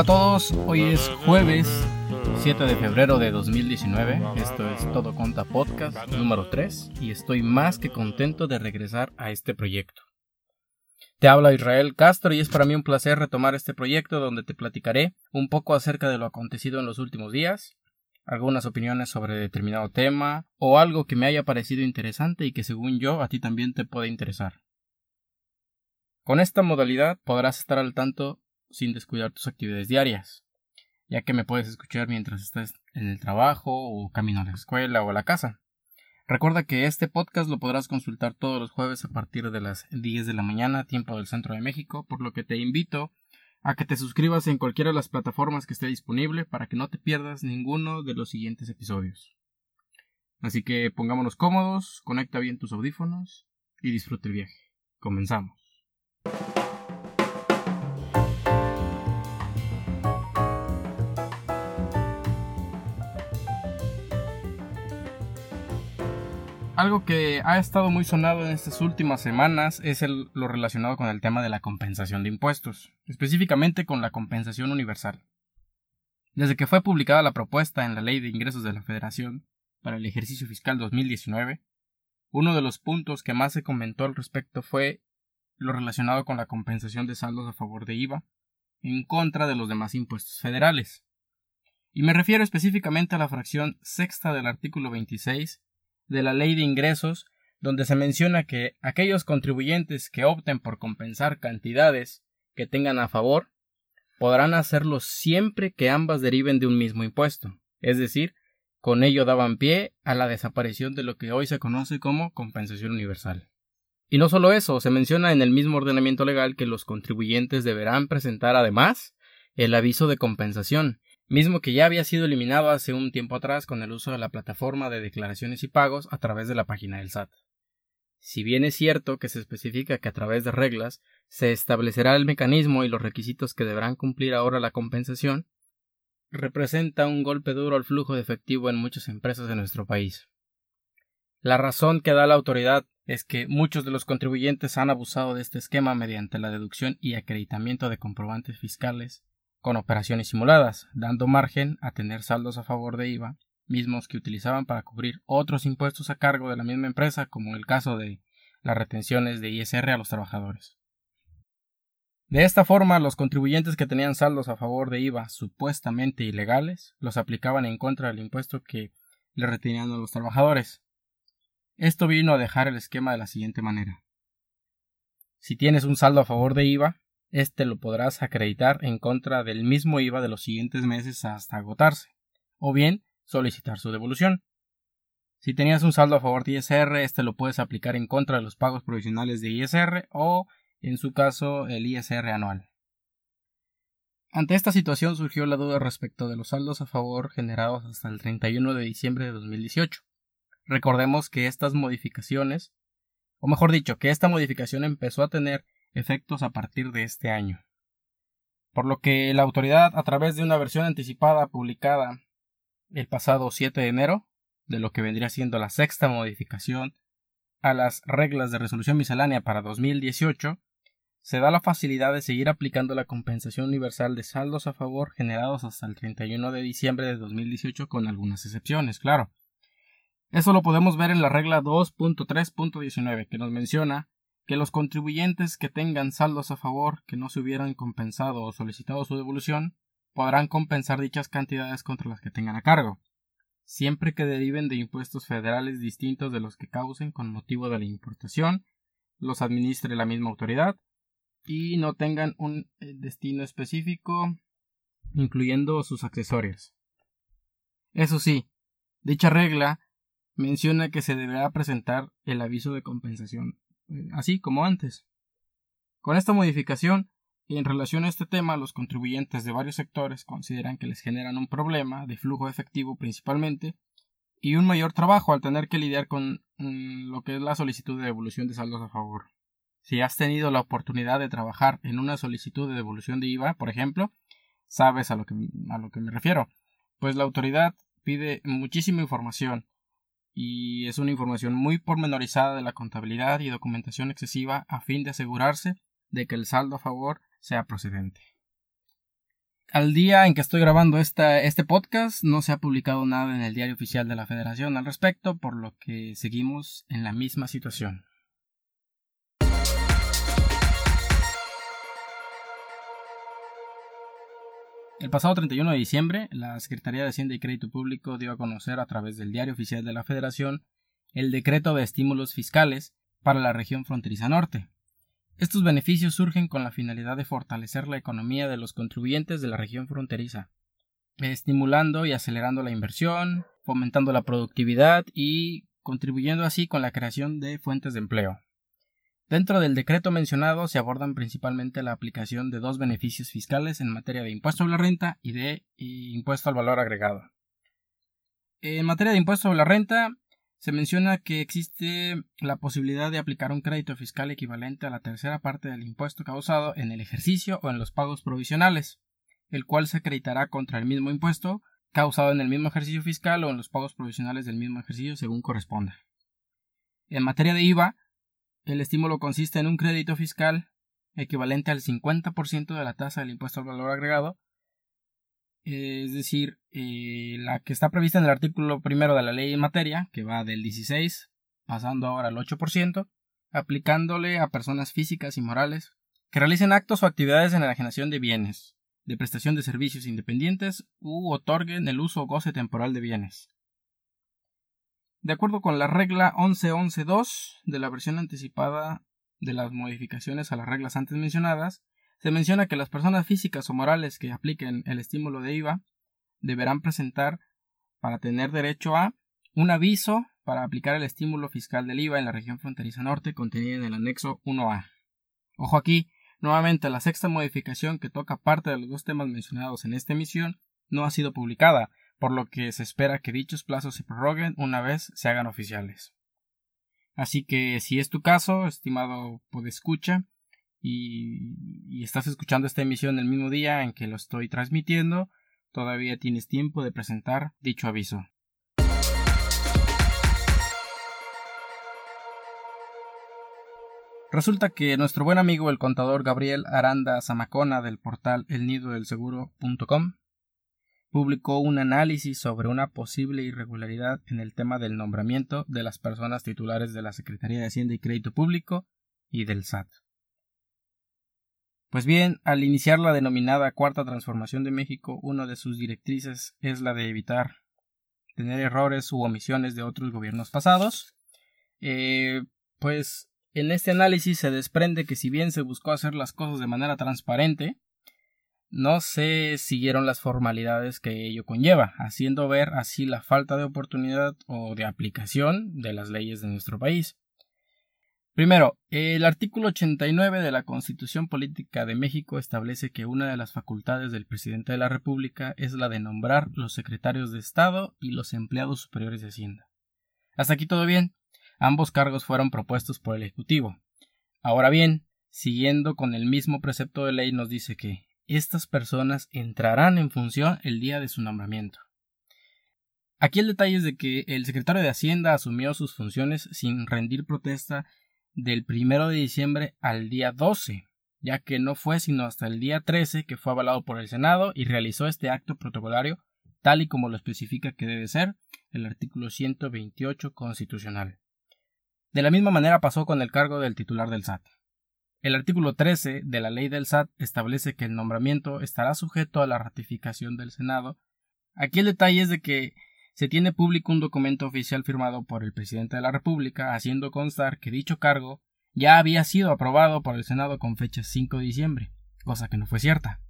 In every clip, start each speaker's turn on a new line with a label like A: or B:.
A: Hola a todos, hoy es jueves 7 de febrero de 2019, esto es Todo Conta Podcast número 3 y estoy más que contento de regresar a este proyecto. Te habla Israel Castro y es para mí un placer retomar este proyecto donde te platicaré un poco acerca de lo acontecido en los últimos días, algunas opiniones sobre determinado tema o algo que me haya parecido interesante y que según yo a ti también te puede interesar. Con esta modalidad podrás estar al tanto sin descuidar tus actividades diarias, ya que me puedes escuchar mientras estás en el trabajo o camino a la escuela o a la casa. Recuerda que este podcast lo podrás consultar todos los jueves a partir de las 10 de la mañana, tiempo del centro de México, por lo que te invito a que te suscribas en cualquiera de las plataformas que esté disponible para que no te pierdas ninguno de los siguientes episodios. Así que pongámonos cómodos, conecta bien tus audífonos y disfrute el viaje. Comenzamos. Algo que ha estado muy sonado en estas últimas semanas es lo relacionado con el tema de la compensación de impuestos, específicamente con la compensación universal. Desde que fue publicada la propuesta en la Ley de Ingresos de la Federación para el ejercicio fiscal 2019, uno de los puntos que más se comentó al respecto fue lo relacionado con la compensación de saldos a favor de IVA en contra de los demás impuestos federales. Y me refiero específicamente a la fracción sexta del artículo 26 de la Ley de Ingresos, donde se menciona que aquellos contribuyentes que opten por compensar cantidades que tengan a favor podrán hacerlo siempre que ambas deriven de un mismo impuesto, es decir, con ello daban pie a la desaparición de lo que hoy se conoce como compensación universal. Y no solo eso, se menciona en el mismo ordenamiento legal que los contribuyentes deberán presentar además el aviso de compensación, mismo que ya había sido eliminado hace un tiempo atrás con el uso de la plataforma de declaraciones y pagos a través de la página del SAT. Si bien es cierto que se especifica que a través de reglas se establecerá el mecanismo y los requisitos que deberán cumplir ahora la compensación, representa un golpe duro al flujo de efectivo en muchas empresas de nuestro país. La razón que da la autoridad es que muchos de los contribuyentes han abusado de este esquema mediante la deducción y acreditamiento de comprobantes fiscales con operaciones simuladas, dando margen a tener saldos a favor de IVA, mismos que utilizaban para cubrir otros impuestos a cargo de la misma empresa, como el caso de las retenciones de ISR a los trabajadores. De esta forma, los contribuyentes que tenían saldos a favor de IVA supuestamente ilegales los aplicaban en contra del impuesto que le retenían a los trabajadores. Esto vino a dejar el esquema de la siguiente manera. Si tienes un saldo a favor de IVA, este lo podrás acreditar en contra del mismo IVA de los siguientes meses hasta agotarse, o bien solicitar su devolución. Si tenías un saldo a favor de ISR, este lo puedes aplicar en contra de los pagos provisionales de ISR o, en su caso, el ISR anual. Ante esta situación surgió la duda respecto de los saldos a favor generados hasta el 31 de diciembre de 2018. Recordemos que estas modificaciones, o mejor dicho, que esta modificación empezó a tener efectos a partir de este año. Por lo que la autoridad, a través de una versión anticipada publicada el pasado 7 de enero, de lo que vendría siendo la sexta modificación a las reglas de resolución miscelánea para 2018, se da la facilidad de seguir aplicando la compensación universal de saldos a favor generados hasta el 31 de diciembre de 2018 con algunas excepciones, claro. Eso lo podemos ver en la regla 2.3.19 que nos menciona que los contribuyentes que tengan saldos a favor que no se hubieran compensado o solicitado su devolución podrán compensar dichas cantidades contra las que tengan a cargo, siempre que deriven de impuestos federales distintos de los que causen con motivo de la importación, los administre la misma autoridad y no tengan un eh, destino específico, incluyendo sus accesorios. Eso sí, dicha regla menciona que se deberá presentar el aviso de compensación así como antes. Con esta modificación, y en relación a este tema, los contribuyentes de varios sectores consideran que les generan un problema de flujo efectivo principalmente y un mayor trabajo al tener que lidiar con mm, lo que es la solicitud de devolución de saldos a favor. Si has tenido la oportunidad de trabajar en una solicitud de devolución de IVA, por ejemplo, sabes a lo que, a lo que me refiero, pues la autoridad pide muchísima información y es una información muy pormenorizada de la contabilidad y documentación excesiva a fin de asegurarse de que el saldo a favor sea procedente. al día en que estoy grabando este podcast no se ha publicado nada en el diario oficial de la Federación al respecto, por lo que seguimos en la misma situación. El pasado 31 de diciembre, la Secretaría de Hacienda y Crédito Público dio a conocer a través del Diario Oficial de la Federación el decreto de estímulos fiscales para la región fronteriza norte. Estos beneficios surgen con la finalidad de fortalecer la economía de los contribuyentes de la región fronteriza, estimulando y acelerando la inversión, fomentando la productividad y contribuyendo así con la creación de fuentes de empleo. Dentro del decreto mencionado se abordan principalmente la aplicación de dos beneficios fiscales en materia de impuesto a la renta y de impuesto al valor agregado. En materia de impuesto a la renta, se menciona que existe la posibilidad de aplicar un crédito fiscal equivalente a la tercera parte del impuesto causado en el ejercicio o en los pagos provisionales, el cual se acreditará contra el mismo impuesto causado en el mismo ejercicio fiscal o en los pagos provisionales del mismo ejercicio según corresponda. En materia de IVA, el estímulo consiste en un crédito fiscal equivalente al 50% de la tasa del impuesto al valor agregado, es decir, eh, la que está prevista en el artículo primero de la ley en materia, que va del 16 pasando ahora al 8%, aplicándole a personas físicas y morales que realicen actos o actividades en la enajenación de bienes, de prestación de servicios independientes u otorguen el uso o goce temporal de bienes. De acuerdo con la regla 11.11.2 de la versión anticipada de las modificaciones a las reglas antes mencionadas, se menciona que las personas físicas o morales que apliquen el estímulo de IVA deberán presentar para tener derecho a un aviso para aplicar el estímulo fiscal del IVA en la región fronteriza norte contenida en el anexo 1A. Ojo aquí, nuevamente la sexta modificación que toca parte de los dos temas mencionados en esta emisión no ha sido publicada, por lo que se espera que dichos plazos se prorroguen una vez se hagan oficiales. Así que si es tu caso, estimado podescucha, y, y estás escuchando esta emisión el mismo día en que lo estoy transmitiendo, todavía tienes tiempo de presentar dicho aviso. Resulta que nuestro buen amigo el contador Gabriel Aranda Zamacona del portal elnidodelseguro.com publicó un análisis sobre una posible irregularidad en el tema del nombramiento de las personas titulares de la Secretaría de Hacienda y Crédito Público y del SAT. Pues bien, al iniciar la denominada Cuarta Transformación de México, una de sus directrices es la de evitar tener errores u omisiones de otros gobiernos pasados. Eh, pues en este análisis se desprende que si bien se buscó hacer las cosas de manera transparente, no se siguieron las formalidades que ello conlleva, haciendo ver así la falta de oportunidad o de aplicación de las leyes de nuestro país. Primero, el artículo 89 de la Constitución Política de México establece que una de las facultades del presidente de la República es la de nombrar los secretarios de Estado y los empleados superiores de Hacienda. Hasta aquí todo bien. Ambos cargos fueron propuestos por el Ejecutivo. Ahora bien, siguiendo con el mismo precepto de ley nos dice que estas personas entrarán en función el día de su nombramiento. Aquí el detalle es de que el secretario de Hacienda asumió sus funciones sin rendir protesta del primero de diciembre al día 12, ya que no fue sino hasta el día 13 que fue avalado por el Senado y realizó este acto protocolario tal y como lo especifica que debe ser el artículo 128 constitucional. De la misma manera pasó con el cargo del titular del SAT. El artículo 13 de la ley del SAT establece que el nombramiento estará sujeto a la ratificación del Senado. Aquí el detalle es de que se tiene público un documento oficial firmado por el presidente de la República haciendo constar que dicho cargo ya había sido aprobado por el Senado con fecha 5 de diciembre, cosa que no fue cierta.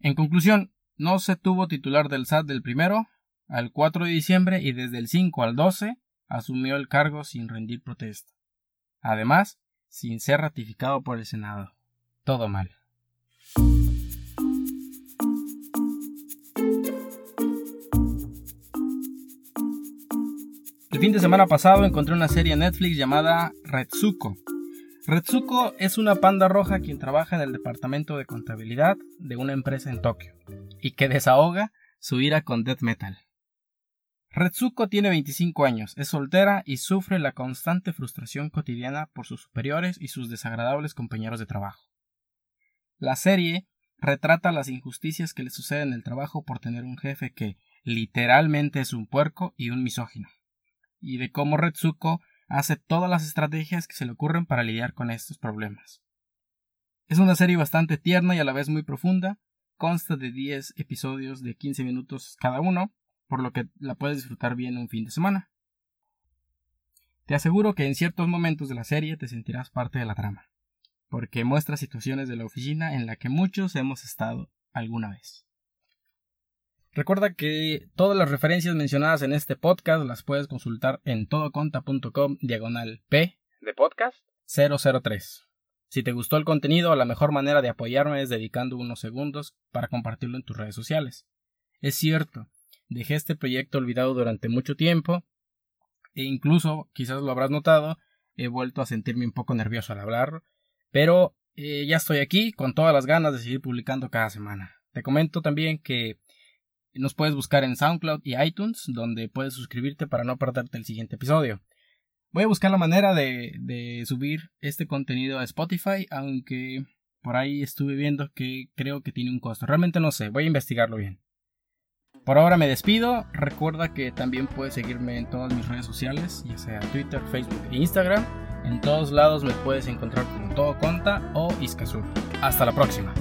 A: En conclusión, no se tuvo titular del SAT del primero al 4 de diciembre y desde el 5 al 12 asumió el cargo sin rendir protesta. Además, sin ser ratificado por el Senado. Todo mal. El fin de semana pasado encontré una serie en Netflix llamada Retsuko. Retsuko es una panda roja quien trabaja en el departamento de contabilidad de una empresa en Tokio y que desahoga su ira con death metal. Retsuko tiene 25 años, es soltera y sufre la constante frustración cotidiana por sus superiores y sus desagradables compañeros de trabajo. La serie retrata las injusticias que le suceden en el trabajo por tener un jefe que literalmente es un puerco y un misógino, y de cómo Retsuko hace todas las estrategias que se le ocurren para lidiar con estos problemas. Es una serie bastante tierna y a la vez muy profunda, consta de 10 episodios de 15 minutos cada uno, por lo que la puedes disfrutar bien un fin de semana. Te aseguro que en ciertos momentos de la serie te sentirás parte de la trama, porque muestra situaciones de la oficina en la que muchos hemos estado alguna vez. Recuerda que todas las referencias mencionadas en este podcast las puedes consultar en todoconta.com diagonal P de podcast 003. Si te gustó el contenido, la mejor manera de apoyarme es dedicando unos segundos para compartirlo en tus redes sociales. Es cierto, dejé este proyecto olvidado durante mucho tiempo e incluso, quizás lo habrás notado, he vuelto a sentirme un poco nervioso al hablar, pero eh, ya estoy aquí con todas las ganas de seguir publicando cada semana. Te comento también que nos puedes buscar en SoundCloud y iTunes, donde puedes suscribirte para no perderte el siguiente episodio. Voy a buscar la manera de, de subir este contenido a Spotify, aunque por ahí estuve viendo que creo que tiene un costo. Realmente no sé, voy a investigarlo bien. Por ahora me despido. Recuerda que también puedes seguirme en todas mis redes sociales, ya sea Twitter, Facebook e Instagram. En todos lados me puedes encontrar como Todo Conta o Iskazur. Hasta la próxima.